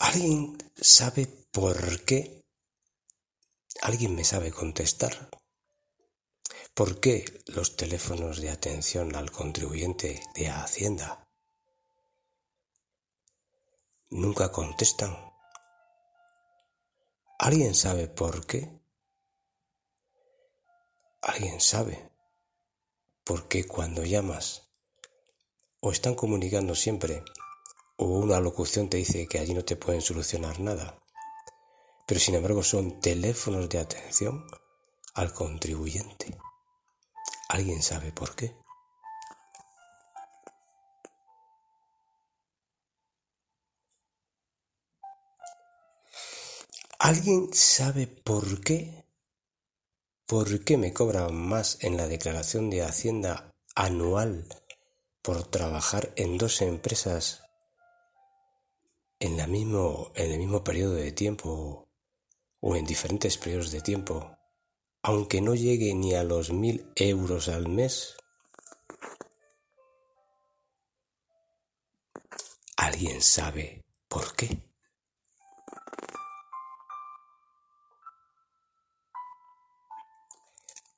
¿Alguien sabe por qué? ¿Alguien me sabe contestar? ¿Por qué los teléfonos de atención al contribuyente de Hacienda nunca contestan? ¿Alguien sabe por qué? ¿Alguien sabe por qué cuando llamas o están comunicando siempre o una locución te dice que allí no te pueden solucionar nada. Pero sin embargo son teléfonos de atención al contribuyente. ¿Alguien sabe por qué? ¿Alguien sabe por qué? ¿Por qué me cobran más en la declaración de Hacienda anual por trabajar en dos empresas en, la mismo, en el mismo periodo de tiempo o en diferentes periodos de tiempo, aunque no llegue ni a los mil euros al mes? ¿Alguien sabe por qué?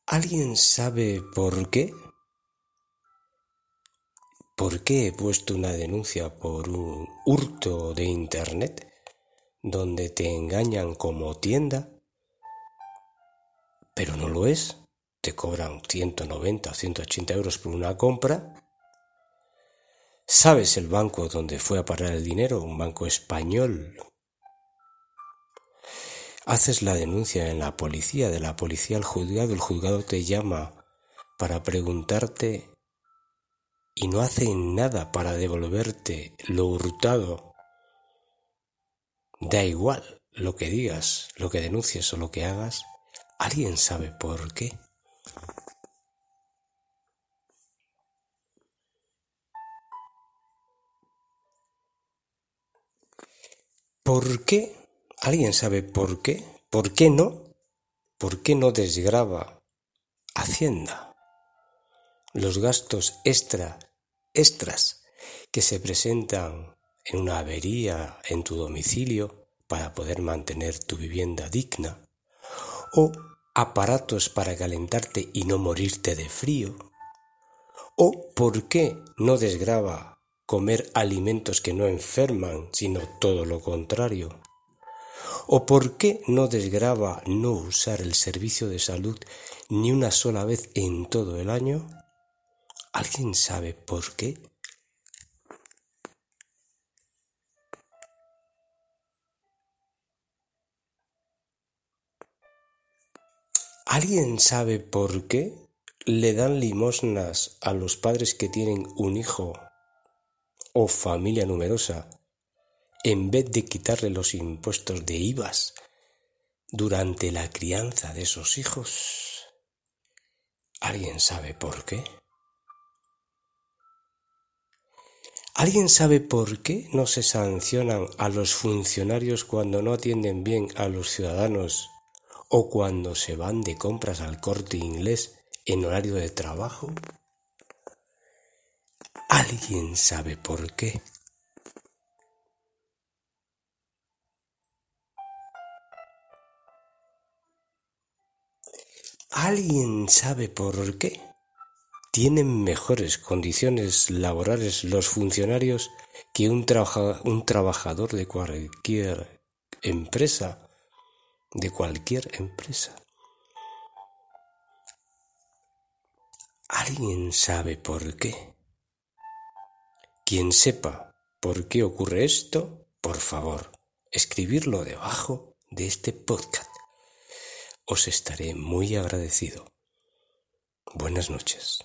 ¿Alguien sabe por qué? ¿Por qué he puesto una denuncia por un hurto de Internet donde te engañan como tienda? Pero no lo es. Te cobran 190 o 180 euros por una compra. ¿Sabes el banco donde fue a parar el dinero? Un banco español. Haces la denuncia en la policía, de la policía al juzgado, el juzgado te llama para preguntarte y no hacen nada para devolverte lo hurtado, da igual lo que digas, lo que denuncies o lo que hagas, ¿alguien sabe por qué? ¿Por qué? ¿Alguien sabe por qué? ¿Por qué no? ¿Por qué no desgraba Hacienda? Los gastos extra, extras que se presentan en una avería en tu domicilio para poder mantener tu vivienda digna, o aparatos para calentarte y no morirte de frío, o por qué no desgraba comer alimentos que no enferman, sino todo lo contrario, o por qué no desgraba no usar el servicio de salud ni una sola vez en todo el año, ¿Alguien sabe por qué? ¿Alguien sabe por qué le dan limosnas a los padres que tienen un hijo o familia numerosa en vez de quitarle los impuestos de IVAs durante la crianza de esos hijos? ¿Alguien sabe por qué? ¿Alguien sabe por qué no se sancionan a los funcionarios cuando no atienden bien a los ciudadanos o cuando se van de compras al corte inglés en horario de trabajo? ¿Alguien sabe por qué? ¿Alguien sabe por qué? Tienen mejores condiciones laborales los funcionarios que un, trabajador de cualquier empresa, de cualquier empresa. ¿Alguien sabe por qué? Quien sepa por qué ocurre esto, por favor, escribirlo debajo de este podcast. Os estaré muy agradecido. Buenas noches.